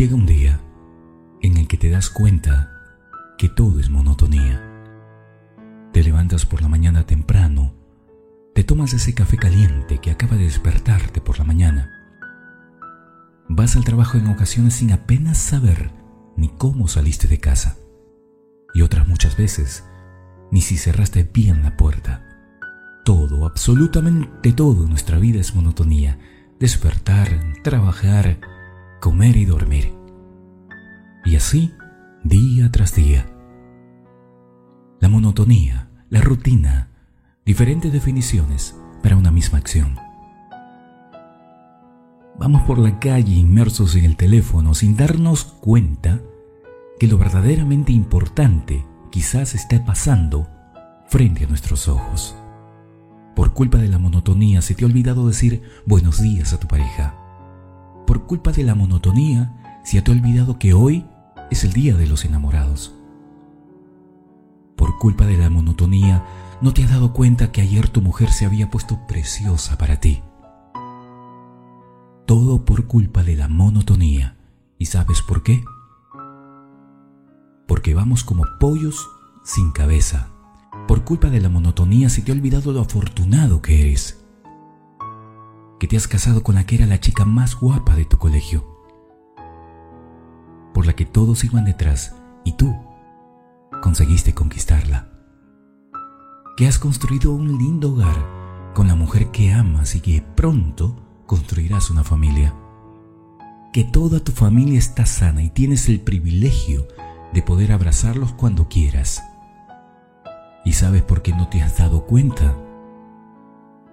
llega un día en el que te das cuenta que todo es monotonía. Te levantas por la mañana temprano, te tomas ese café caliente que acaba de despertarte por la mañana. Vas al trabajo en ocasiones sin apenas saber ni cómo saliste de casa. Y otras muchas veces ni si cerraste bien la puerta. Todo, absolutamente todo en nuestra vida es monotonía. Despertar, trabajar, comer y dormir. Y así, día tras día. La monotonía, la rutina, diferentes definiciones para una misma acción. Vamos por la calle inmersos en el teléfono sin darnos cuenta que lo verdaderamente importante quizás esté pasando frente a nuestros ojos. Por culpa de la monotonía se te ha olvidado decir buenos días a tu pareja. Culpa de la monotonía se te ha olvidado que hoy es el día de los enamorados. Por culpa de la monotonía no te has dado cuenta que ayer tu mujer se había puesto preciosa para ti. Todo por culpa de la monotonía. ¿Y sabes por qué? Porque vamos como pollos sin cabeza. Por culpa de la monotonía se te ha olvidado lo afortunado que eres. Que te has casado con la que era la chica más guapa de tu colegio. Por la que todos iban detrás y tú conseguiste conquistarla. Que has construido un lindo hogar con la mujer que amas y que pronto construirás una familia. Que toda tu familia está sana y tienes el privilegio de poder abrazarlos cuando quieras. ¿Y sabes por qué no te has dado cuenta?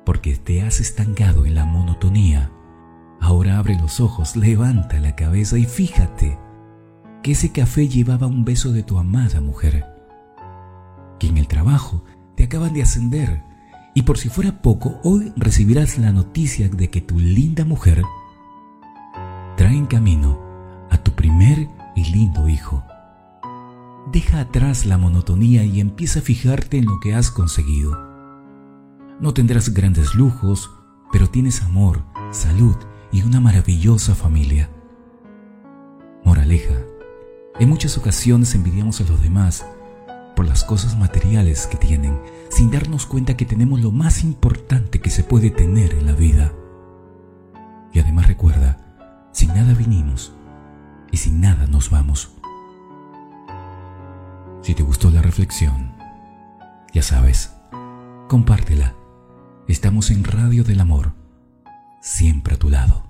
Porque te has estancado en la monotonía. Ahora abre los ojos, levanta la cabeza y fíjate que ese café llevaba un beso de tu amada mujer. Que en el trabajo te acaban de ascender y por si fuera poco, hoy recibirás la noticia de que tu linda mujer trae en camino a tu primer y lindo hijo. Deja atrás la monotonía y empieza a fijarte en lo que has conseguido. No tendrás grandes lujos, pero tienes amor, salud y una maravillosa familia. Moraleja. En muchas ocasiones envidiamos a los demás por las cosas materiales que tienen, sin darnos cuenta que tenemos lo más importante que se puede tener en la vida. Y además recuerda, sin nada vinimos y sin nada nos vamos. Si te gustó la reflexión, ya sabes, compártela. Estamos en Radio del Amor, siempre a tu lado.